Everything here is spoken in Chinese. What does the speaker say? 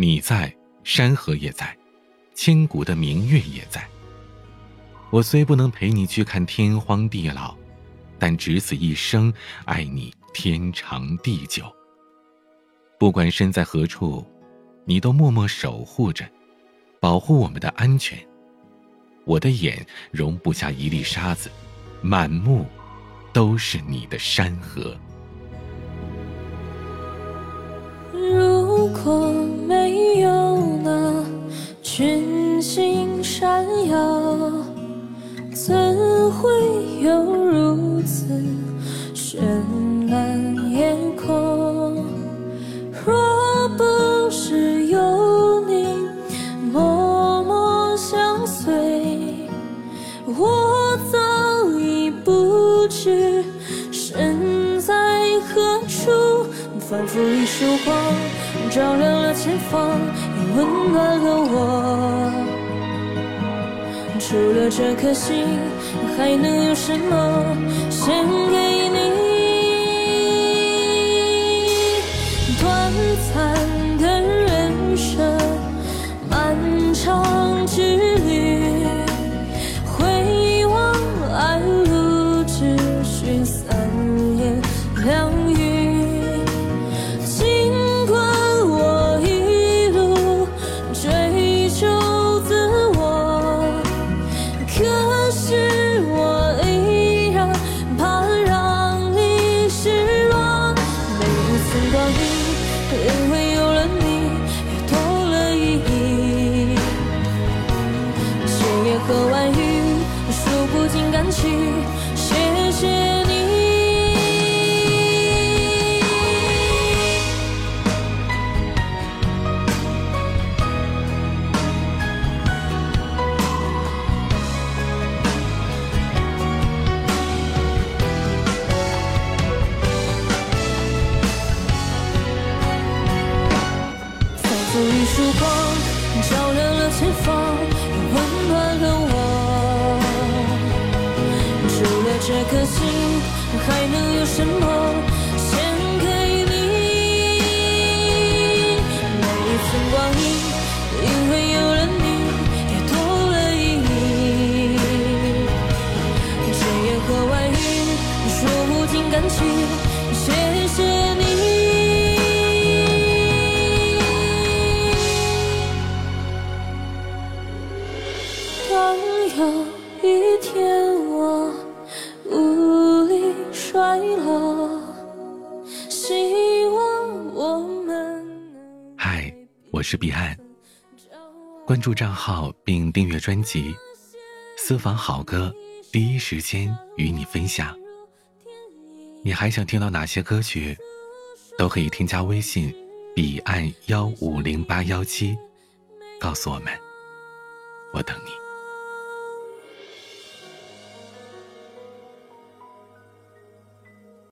你在，山河也在，千古的明月也在。我虽不能陪你去看天荒地老，但只此一生，爱你天长地久。不管身在何处，你都默默守护着，保护我们的安全。我的眼容不下一粒沙子，满目都是你的山河。如果怎会有如此绚烂夜空？若不是有你默默相随，我早已不知身在何处。仿佛一束光，照亮了前方，也温暖了我。除了这颗心，还能有什么献给你？短暂谢你，仿佛一束光照亮了前方。颗心还能有什么献给你？每一寸光阴，因为有了你，也多了意义。千言和万语，说不尽感情，谢谢你。当有一天我是彼岸。关注账号并订阅专辑，私房好歌第一时间与你分享。你还想听到哪些歌曲？都可以添加微信彼岸幺五零八幺七，告诉我们，我等你。